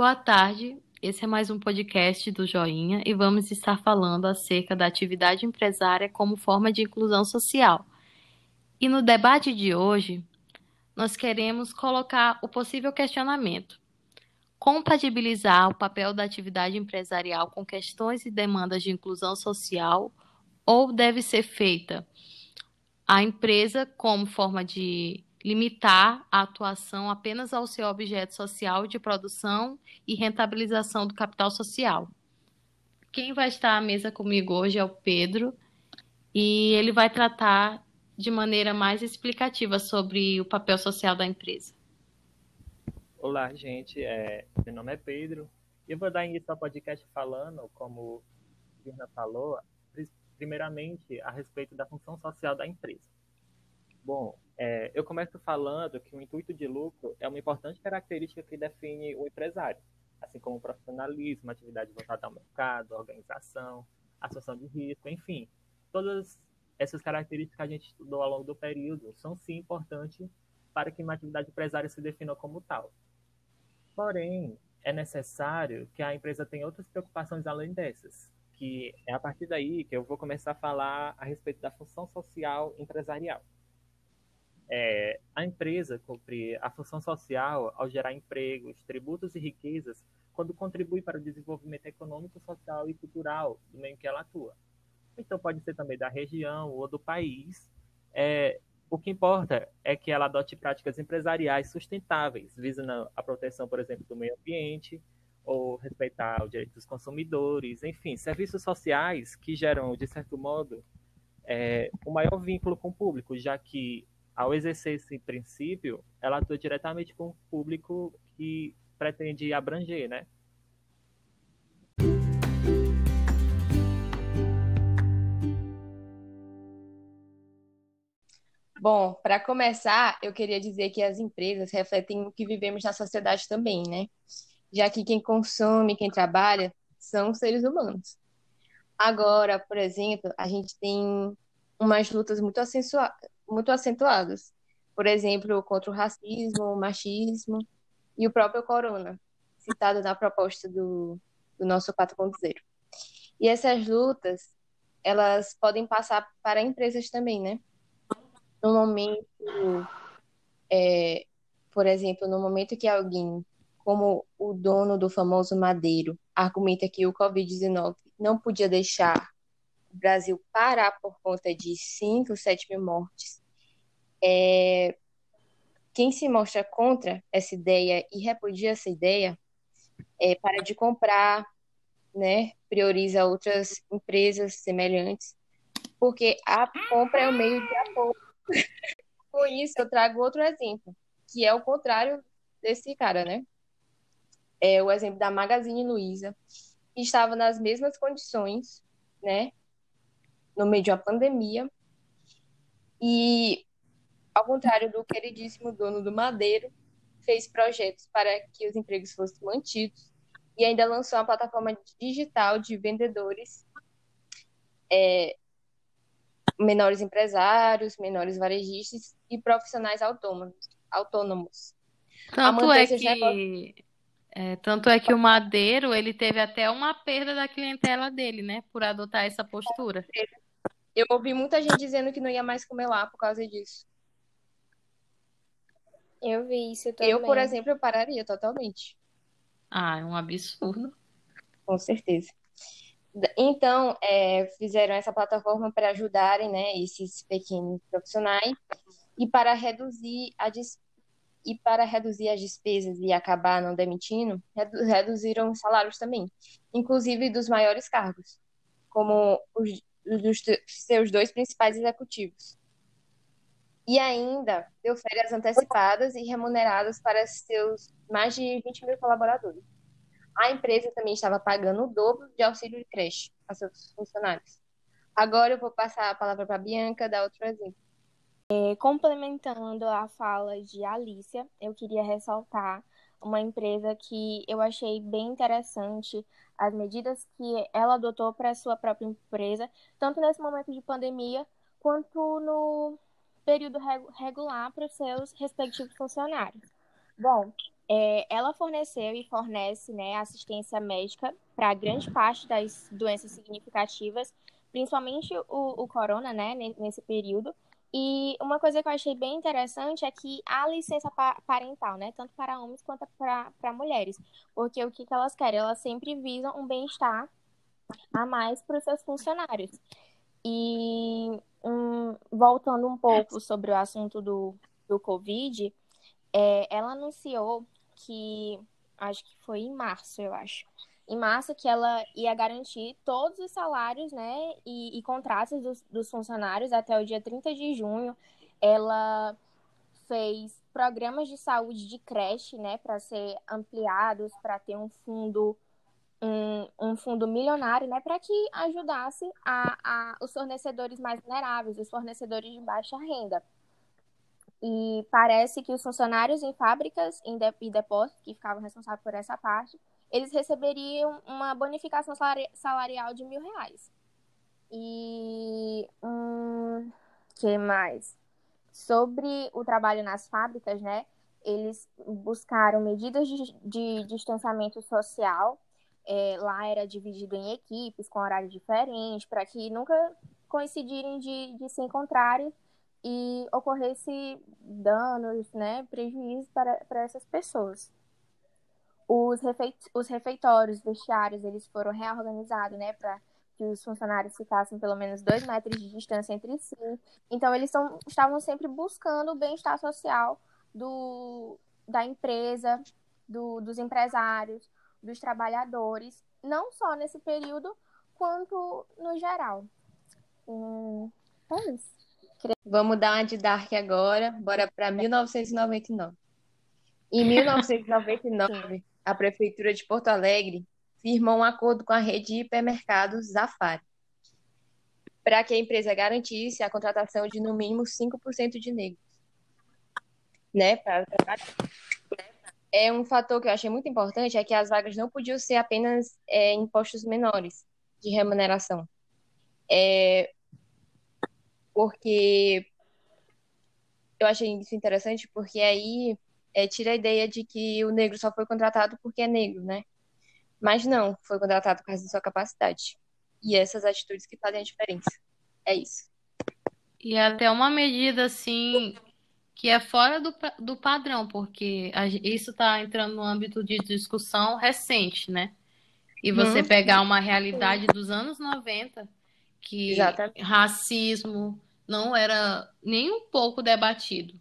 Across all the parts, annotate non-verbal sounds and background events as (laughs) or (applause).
Boa tarde, esse é mais um podcast do Joinha e vamos estar falando acerca da atividade empresária como forma de inclusão social. E no debate de hoje, nós queremos colocar o possível questionamento: compatibilizar o papel da atividade empresarial com questões e demandas de inclusão social ou deve ser feita a empresa como forma de limitar a atuação apenas ao seu objeto social de produção e rentabilização do capital social. Quem vai estar à mesa comigo hoje é o Pedro e ele vai tratar de maneira mais explicativa sobre o papel social da empresa. Olá, gente. É, meu nome é Pedro. Eu vou dar início ao podcast falando, como a Virna falou, primeiramente a respeito da função social da empresa. Bom, é, eu começo falando que o intuito de lucro é uma importante característica que define o empresário, assim como o profissionalismo, atividade voltada ao mercado, organização, assunção de risco, enfim. Todas essas características que a gente estudou ao longo do período são sim importantes para que uma atividade empresária se defina como tal. Porém, é necessário que a empresa tenha outras preocupações além dessas, que é a partir daí que eu vou começar a falar a respeito da função social empresarial. É, a empresa cumpre a função social ao gerar empregos, tributos e riquezas quando contribui para o desenvolvimento econômico, social e cultural do meio em que ela atua. Então pode ser também da região ou do país. É, o que importa é que ela adote práticas empresariais sustentáveis, visando a proteção, por exemplo, do meio ambiente, ou respeitar o direito dos consumidores, enfim, serviços sociais que geram, de certo modo, é, um maior vínculo com o público, já que, ao exercer esse princípio, ela atua diretamente com o público que pretende abranger, né? Bom, para começar, eu queria dizer que as empresas refletem o que vivemos na sociedade também, né? já que quem consome, quem trabalha, são seres humanos. Agora, por exemplo, a gente tem umas lutas muito, muito acentuadas. Por exemplo, contra o racismo, o machismo e o próprio corona, citado na proposta do, do nosso 4.0. E essas lutas, elas podem passar para empresas também, né? No momento, é, por exemplo, no momento que alguém como o dono do famoso Madeiro argumenta que o Covid-19 não podia deixar o Brasil parar por conta de 5, 7 mil mortes, é... quem se mostra contra essa ideia e repudia essa ideia é, para de comprar, né, prioriza outras empresas semelhantes, porque a compra é o meio de apoio. (laughs) Com isso, eu trago outro exemplo, que é o contrário desse cara, né? é, o exemplo da Magazine Luiza, que estava nas mesmas condições, né, no meio de uma pandemia, e, ao contrário do queridíssimo dono do Madeiro, fez projetos para que os empregos fossem mantidos e ainda lançou uma plataforma digital de vendedores, é, menores empresários, menores varejistas e profissionais autônomos. autônomos. Tanto é que é, tanto é que o Madeiro, ele teve até uma perda da clientela dele, né? Por adotar essa postura. Eu ouvi muita gente dizendo que não ia mais comer lá por causa disso. Eu vi isso também. Eu, por exemplo, eu pararia totalmente. Ah, é um absurdo. Com certeza. Então, é, fizeram essa plataforma para ajudarem né, esses pequenos profissionais e para reduzir a despesa e para reduzir as despesas e acabar não demitindo, reduziram os salários também, inclusive dos maiores cargos, como os dos seus dois principais executivos. E ainda deu férias antecipadas e remuneradas para seus mais de 20 mil colaboradores. A empresa também estava pagando o dobro de auxílio de creche a seus funcionários. Agora eu vou passar a palavra para a Bianca, dar outro exemplo. É, complementando a fala de Alicia, eu queria ressaltar uma empresa que eu achei bem interessante as medidas que ela adotou para a sua própria empresa, tanto nesse momento de pandemia quanto no período regular para os seus respectivos funcionários. Bom, é, ela forneceu e fornece né, assistência médica para grande parte das doenças significativas, principalmente o, o corona, né, nesse período. E uma coisa que eu achei bem interessante é que a licença parental, né, tanto para homens quanto para mulheres, porque o que, que elas querem? Elas sempre visam um bem-estar a mais para os seus funcionários. E um, voltando um pouco sobre o assunto do, do Covid, é, ela anunciou que, acho que foi em março, eu acho, em março que ela ia garantir todos os salários né, e, e contratos dos, dos funcionários até o dia 30 de junho. Ela fez programas de saúde de creche, né, para ser ampliados, para ter um fundo um, um fundo milionário, né, para que ajudasse a, a, os fornecedores mais vulneráveis, os fornecedores de baixa renda. E parece que os funcionários em fábricas e depósitos, que ficavam responsáveis por essa parte, eles receberiam uma bonificação salarial de mil reais. E hum, que mais? Sobre o trabalho nas fábricas, né? Eles buscaram medidas de, de distanciamento social é, lá era dividido em equipes com horário diferente, para que nunca coincidirem de, de se encontrarem e ocorresse danos, né, prejuízos para, para essas pessoas. Os, refeit os refeitórios, vestiários, eles foram reorganizados, né, para que os funcionários ficassem pelo menos dois metros de distância entre si. Então, eles tão, estavam sempre buscando o bem-estar social do, da empresa, do, dos empresários, dos trabalhadores, não só nesse período, quanto no geral. Hum, é isso. Vamos dar uma de Dark agora, bora para 1999. Em 1999, a Prefeitura de Porto Alegre firmou um acordo com a rede de hipermercados Zafari para que a empresa garantisse a contratação de no mínimo 5% de negros. Né, é um fator que eu achei muito importante é que as vagas não podiam ser apenas é, impostos menores de remuneração. É, porque eu achei isso interessante porque aí é, tira a ideia de que o negro só foi contratado porque é negro, né? Mas não, foi contratado por causa da sua capacidade. E essas atitudes que fazem a diferença. É isso. E é até uma medida assim que é fora do, do padrão, porque a, isso está entrando no âmbito de discussão recente, né? E você hum. pegar uma realidade dos anos 90, que Exatamente. racismo não era nem um pouco debatido.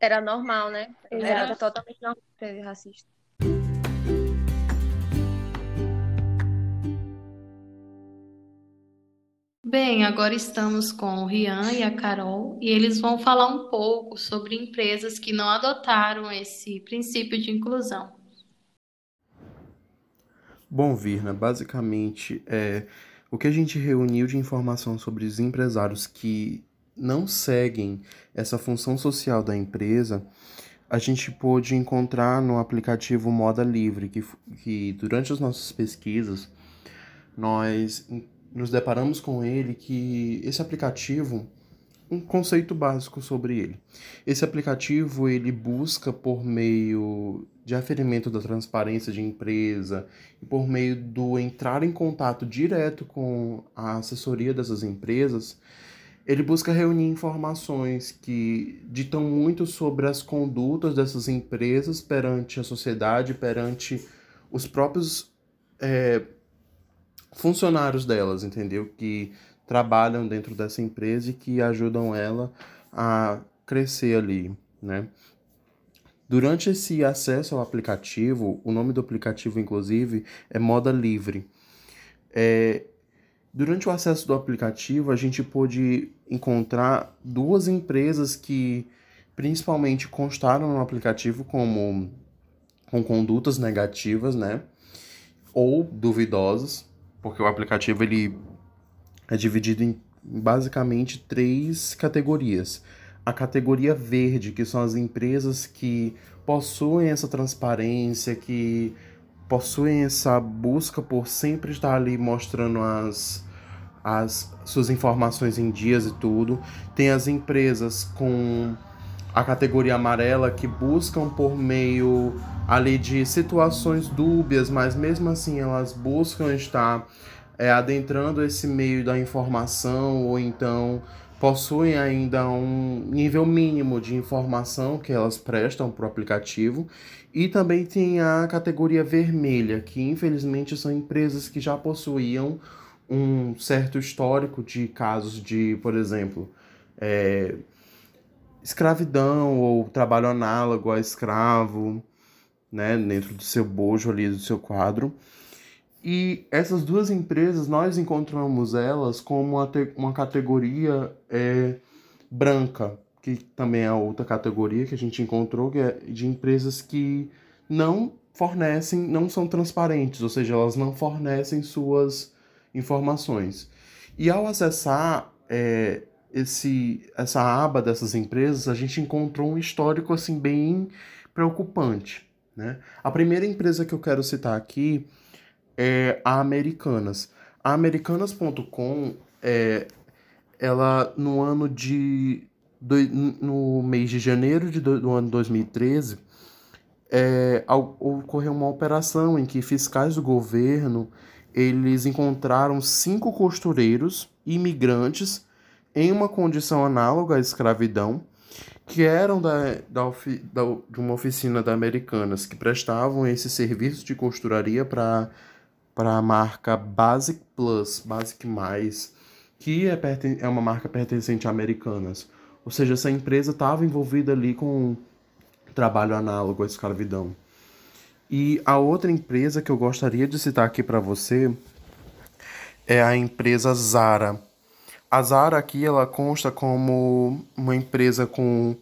Era normal, né? Era totalmente normal ser racista. Bem, agora estamos com o Rian e a Carol e eles vão falar um pouco sobre empresas que não adotaram esse princípio de inclusão. Bom, Virna, basicamente é o que a gente reuniu de informação sobre os empresários que não seguem essa função social da empresa, a gente pôde encontrar no aplicativo Moda Livre, que, que durante as nossas pesquisas nós nos deparamos com ele que esse aplicativo um conceito básico sobre ele. Esse aplicativo ele busca por meio de aferimento da transparência de empresa e por meio do entrar em contato direto com a assessoria dessas empresas, ele busca reunir informações que ditam muito sobre as condutas dessas empresas perante a sociedade, perante os próprios é, funcionários delas, entendeu? Que trabalham dentro dessa empresa e que ajudam ela a crescer ali, né? Durante esse acesso ao aplicativo, o nome do aplicativo, inclusive, é Moda Livre. É, durante o acesso do aplicativo, a gente pôde encontrar duas empresas que principalmente constaram no aplicativo como com condutas negativas, né? Ou duvidosas, porque o aplicativo ele é dividido em basicamente três categorias. A categoria verde, que são as empresas que possuem essa transparência, que possuem essa busca por sempre estar ali mostrando as, as suas informações em dias e tudo. Tem as empresas com a categoria amarela que buscam por meio ali de situações dúbias, mas mesmo assim elas buscam estar é, adentrando esse meio da informação ou então possuem ainda um nível mínimo de informação que elas prestam para o aplicativo. E também tem a categoria vermelha, que infelizmente são empresas que já possuíam um certo histórico de casos de, por exemplo, é, escravidão ou trabalho análogo a escravo, né, dentro do seu bojo ali, do seu quadro. E essas duas empresas, nós encontramos elas como uma, uma categoria é, branca, que também é outra categoria que a gente encontrou, que é de empresas que não fornecem, não são transparentes, ou seja, elas não fornecem suas informações. E ao acessar é, esse, essa aba dessas empresas, a gente encontrou um histórico assim bem preocupante. Né? A primeira empresa que eu quero citar aqui é a Americanas. A Americanas.com, é, ela no ano de do, no mês de janeiro de do, do ano 2013, é, ocorreu uma operação em que fiscais do governo eles encontraram cinco costureiros imigrantes em uma condição análoga à escravidão, que eram da, da, da, de uma oficina da Americanas, que prestavam esse serviço de costuraria para a marca Basic Plus, Basic Mais, que é, é uma marca pertencente a Americanas. Ou seja, essa empresa estava envolvida ali com trabalho análogo à escravidão. E a outra empresa que eu gostaria de citar aqui para você é a empresa Zara. A Zara aqui ela consta como uma empresa com,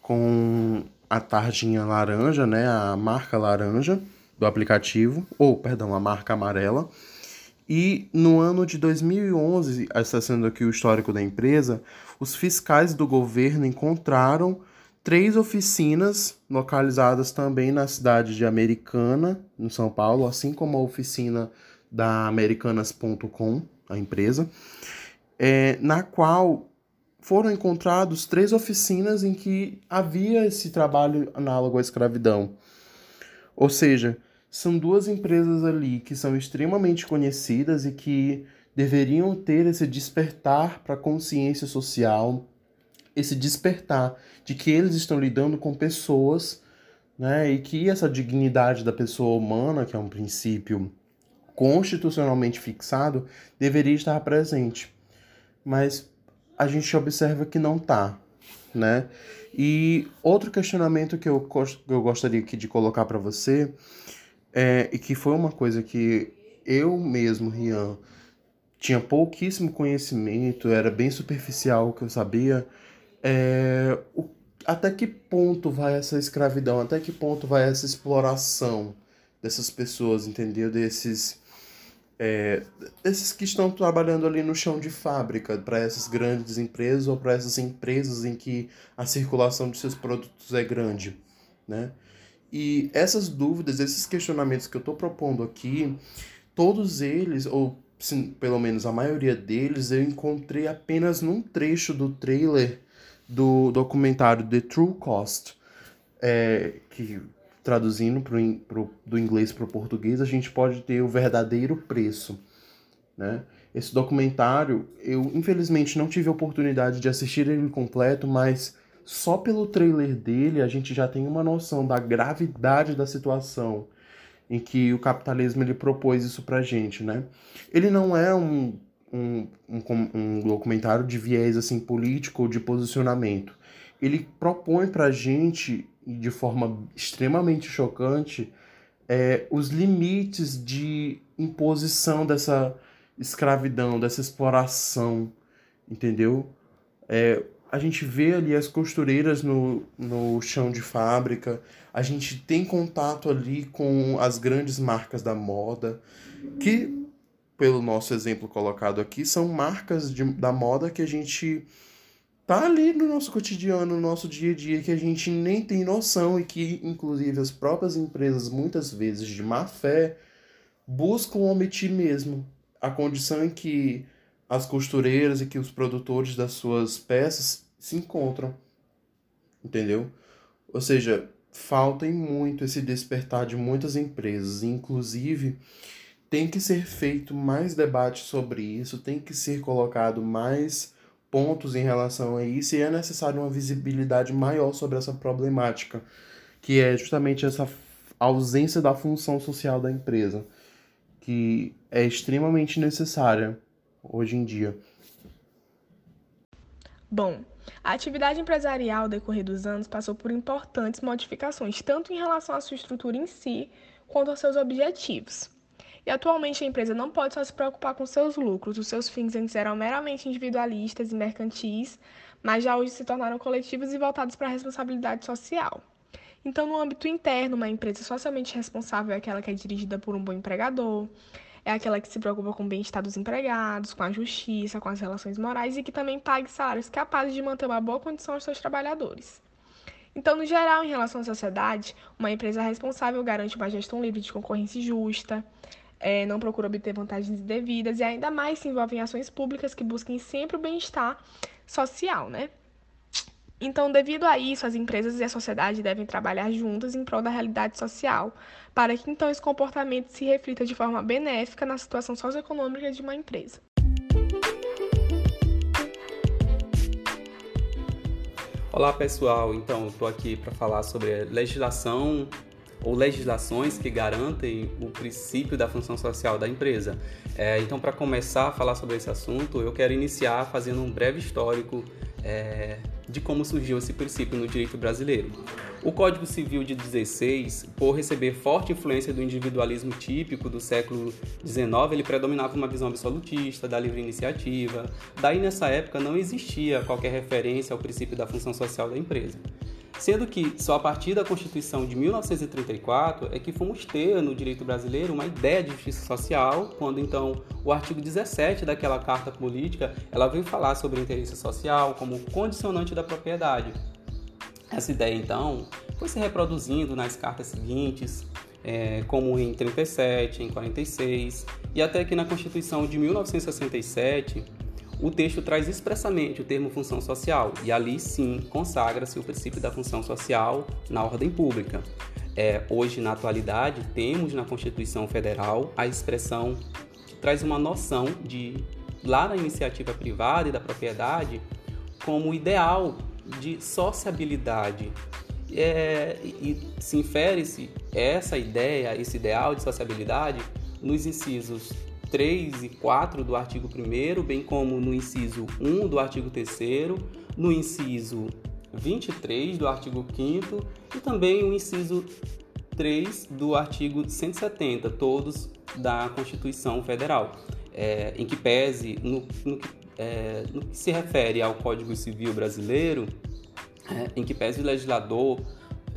com a tarjinha laranja, né, a marca laranja do aplicativo, ou perdão, a marca amarela. E no ano de 2011, acessando aqui o histórico da empresa, os fiscais do governo encontraram três oficinas localizadas também na cidade de Americana, no São Paulo, assim como a oficina da Americanas.com, a empresa, é, na qual foram encontrados três oficinas em que havia esse trabalho análogo à escravidão. Ou seja, são duas empresas ali que são extremamente conhecidas e que deveriam ter esse despertar para a consciência social, esse despertar de que eles estão lidando com pessoas, né, e que essa dignidade da pessoa humana, que é um princípio constitucionalmente fixado, deveria estar presente. Mas a gente observa que não está, né? E outro questionamento que eu, eu gostaria aqui de colocar para você é, e que foi uma coisa que eu mesmo, Rian, tinha pouquíssimo conhecimento, era bem superficial o que eu sabia. É, o, até que ponto vai essa escravidão? Até que ponto vai essa exploração dessas pessoas, entendeu? Desses, é, desses que estão trabalhando ali no chão de fábrica, para essas grandes empresas ou para essas empresas em que a circulação de seus produtos é grande, né? E essas dúvidas, esses questionamentos que eu estou propondo aqui, todos eles, ou sim, pelo menos a maioria deles, eu encontrei apenas num trecho do trailer do documentário The True Cost, é, que traduzindo pro, pro, do inglês para o português, a gente pode ter o verdadeiro preço. Né? Esse documentário, eu infelizmente não tive a oportunidade de assistir ele completo, mas só pelo trailer dele a gente já tem uma noção da gravidade da situação em que o capitalismo ele propôs isso pra gente, né? Ele não é um, um, um, um documentário de viés assim político ou de posicionamento. Ele propõe pra gente, de forma extremamente chocante, é, os limites de imposição dessa escravidão, dessa exploração, entendeu? É, a gente vê ali as costureiras no, no chão de fábrica, a gente tem contato ali com as grandes marcas da moda, que, pelo nosso exemplo colocado aqui, são marcas de, da moda que a gente tá ali no nosso cotidiano, no nosso dia a dia, que a gente nem tem noção e que, inclusive, as próprias empresas, muitas vezes de má fé, buscam omitir mesmo a condição em que as costureiras e que os produtores das suas peças se encontram. entendeu? Ou seja, falta muito esse despertar de muitas empresas, inclusive tem que ser feito mais debate sobre isso, tem que ser colocado mais pontos em relação a isso e é necessário uma visibilidade maior sobre essa problemática, que é justamente essa ausência da função social da empresa, que é extremamente necessária hoje em dia. Bom, a atividade empresarial, ao decorrer dos anos, passou por importantes modificações, tanto em relação à sua estrutura em si, quanto aos seus objetivos. E atualmente a empresa não pode só se preocupar com seus lucros, os seus fins antes eram meramente individualistas e mercantis, mas já hoje se tornaram coletivos e voltados para a responsabilidade social. Então, no âmbito interno, uma empresa socialmente responsável é aquela que é dirigida por um bom empregador, é aquela que se preocupa com o bem-estar dos empregados, com a justiça, com as relações morais e que também pague salários capazes de manter uma boa condição aos seus trabalhadores. Então, no geral, em relação à sociedade, uma empresa responsável garante uma gestão livre de concorrência justa, é, não procura obter vantagens indevidas e ainda mais se envolve em ações públicas que busquem sempre o bem-estar social, né? Então, devido a isso, as empresas e a sociedade devem trabalhar juntas em prol da realidade social, para que então esse comportamento se reflita de forma benéfica na situação socioeconômica de uma empresa. Olá pessoal, então estou aqui para falar sobre legislação ou legislações que garantem o princípio da função social da empresa. É, então, para começar a falar sobre esse assunto, eu quero iniciar fazendo um breve histórico é, de como surgiu esse princípio no direito brasileiro. O Código Civil de 16, por receber forte influência do individualismo típico do século XIX, ele predominava uma visão absolutista da livre iniciativa. Daí, nessa época, não existia qualquer referência ao princípio da função social da empresa. Sendo que só a partir da Constituição de 1934 é que fomos ter no direito brasileiro uma ideia de justiça social, quando então o artigo 17 daquela carta política, ela veio falar sobre o interesse social como condicionante da propriedade. Essa ideia então foi se reproduzindo nas cartas seguintes, é, como em 37, em 46 e até que na Constituição de 1967 o texto traz expressamente o termo função social e ali sim consagra-se o princípio da função social na ordem pública. É, hoje, na atualidade, temos na Constituição Federal a expressão que traz uma noção de, lá na iniciativa privada e da propriedade, como ideal de sociabilidade. É, e se infere-se essa ideia, esse ideal de sociabilidade nos incisos 3 e 4 do artigo 1, bem como no inciso 1 do artigo 3, no inciso 23 do artigo 5 e também o inciso 3 do artigo 170, todos da Constituição Federal, é, em que pese, no, no, é, no, que se refere ao Código Civil Brasileiro, é, em que pese o legislador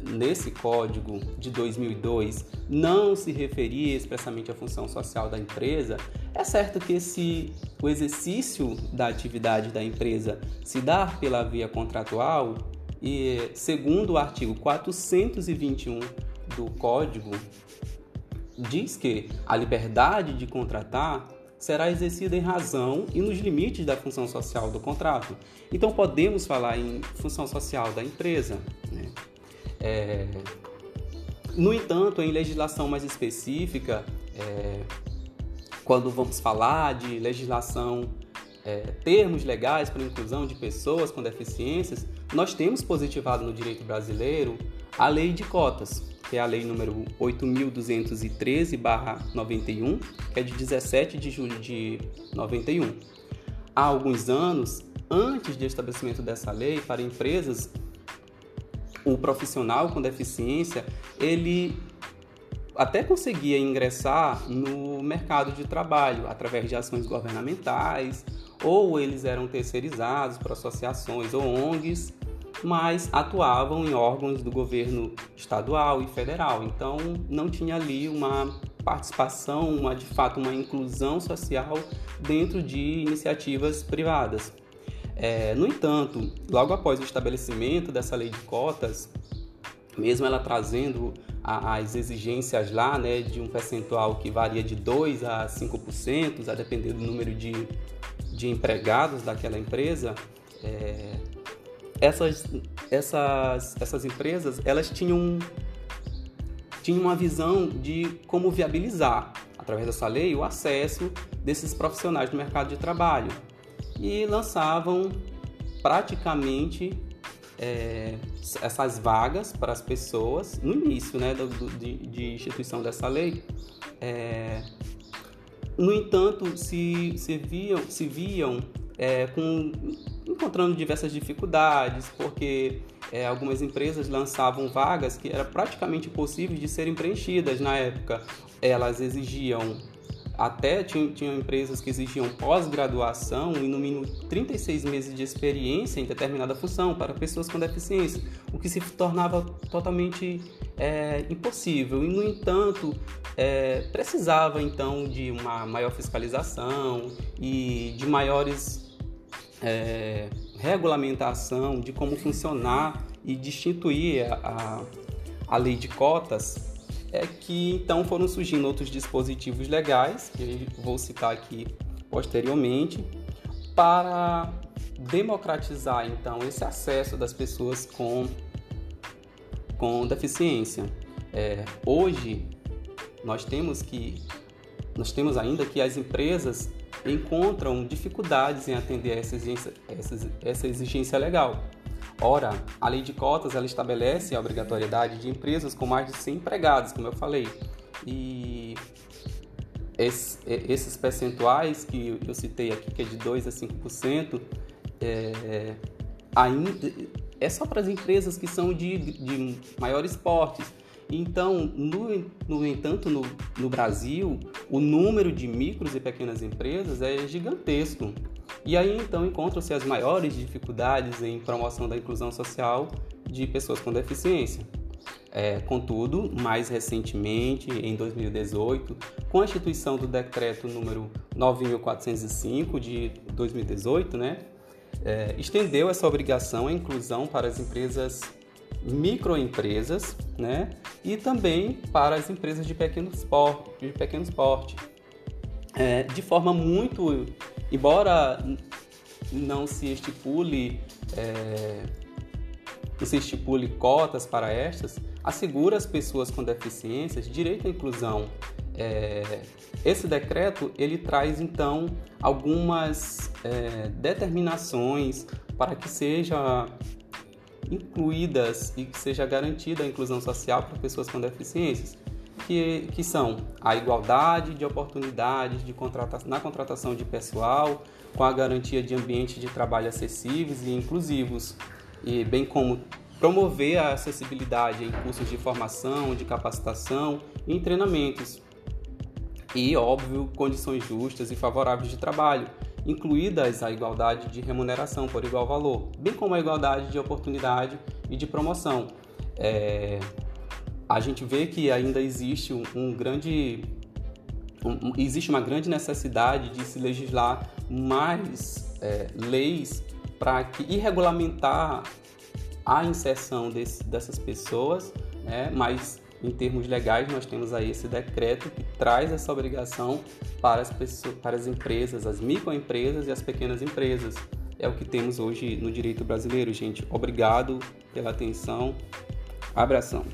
nesse código de 2002 não se referia expressamente à função social da empresa, é certo que se o exercício da atividade da empresa se dar pela via contratual, e segundo o artigo 421 do código, diz que a liberdade de contratar será exercida em razão e nos limites da função social do contrato. Então podemos falar em função social da empresa. Né? É... No entanto, em legislação mais específica, é... quando vamos falar de legislação, é... termos legais para inclusão de pessoas com deficiências, nós temos positivado no direito brasileiro a lei de cotas, que é a lei número 8.213-91, que é de 17 de julho de 91. Há alguns anos, antes do estabelecimento dessa lei, para empresas o profissional com deficiência, ele até conseguia ingressar no mercado de trabalho através de ações governamentais, ou eles eram terceirizados por associações ou ONGs, mas atuavam em órgãos do governo estadual e federal. Então não tinha ali uma participação, uma de fato uma inclusão social dentro de iniciativas privadas. É, no entanto, logo após o estabelecimento dessa lei de cotas, mesmo ela trazendo a, as exigências lá né, de um percentual que varia de 2% a 5%, a depender do número de, de empregados daquela empresa, é, essas, essas, essas empresas elas tinham, tinham uma visão de como viabilizar, através dessa lei, o acesso desses profissionais no mercado de trabalho e lançavam praticamente é, essas vagas para as pessoas no início né, do, de, de, instituição dessa lei. É, no entanto, se, se viam, se viam é, com, encontrando diversas dificuldades, porque é, algumas empresas lançavam vagas que era praticamente impossíveis de serem preenchidas na época. Elas exigiam até tinham, tinham empresas que exigiam pós-graduação e no mínimo 36 meses de experiência em determinada função para pessoas com deficiência, o que se tornava totalmente é, impossível. E, no entanto, é, precisava então de uma maior fiscalização e de maiores é, regulamentação de como funcionar e destituir a, a, a lei de cotas é que então foram surgindo outros dispositivos legais, que vou citar aqui posteriormente, para democratizar então esse acesso das pessoas com, com deficiência. É, hoje nós temos que nós temos ainda que as empresas encontram dificuldades em atender essa exigência, essa, essa exigência legal. Ora, a lei de cotas ela estabelece a obrigatoriedade de empresas com mais de 100 empregados, como eu falei. E esses percentuais que eu citei aqui, que é de 2 a 5%, é, ainda, é só para as empresas que são de, de maiores portes. Então, no, no entanto, no, no Brasil, o número de micros e pequenas empresas é gigantesco. E aí então encontram-se as maiores dificuldades em promoção da inclusão social de pessoas com deficiência. É, contudo, mais recentemente, em 2018, com a instituição do decreto número 9.405 de 2018, né, é, estendeu essa obrigação à inclusão para as empresas microempresas, né, e também para as empresas de pequeno porte, de pequeno porte, é, de forma muito Embora não se estipule é, se estipule cotas para estas, assegura às pessoas com deficiências direito à inclusão. É, esse decreto ele traz então algumas é, determinações para que seja incluídas e que seja garantida a inclusão social para pessoas com deficiências que, que são a igualdade de oportunidades de contrata na contratação de pessoal, com a garantia de ambientes de trabalho acessíveis e inclusivos, e bem como promover a acessibilidade em cursos de formação, de capacitação e treinamentos. E, óbvio, condições justas e favoráveis de trabalho, incluídas a igualdade de remuneração por igual valor, bem como a igualdade de oportunidade e de promoção. É, a gente vê que ainda existe um, um grande um, existe uma grande necessidade de se legislar mais é, leis para que e regulamentar a inserção desse, dessas pessoas, né? mas em termos legais nós temos aí esse decreto que traz essa obrigação para as pessoas, para as empresas, as microempresas e as pequenas empresas. É o que temos hoje no direito brasileiro, gente. Obrigado pela atenção. Abração.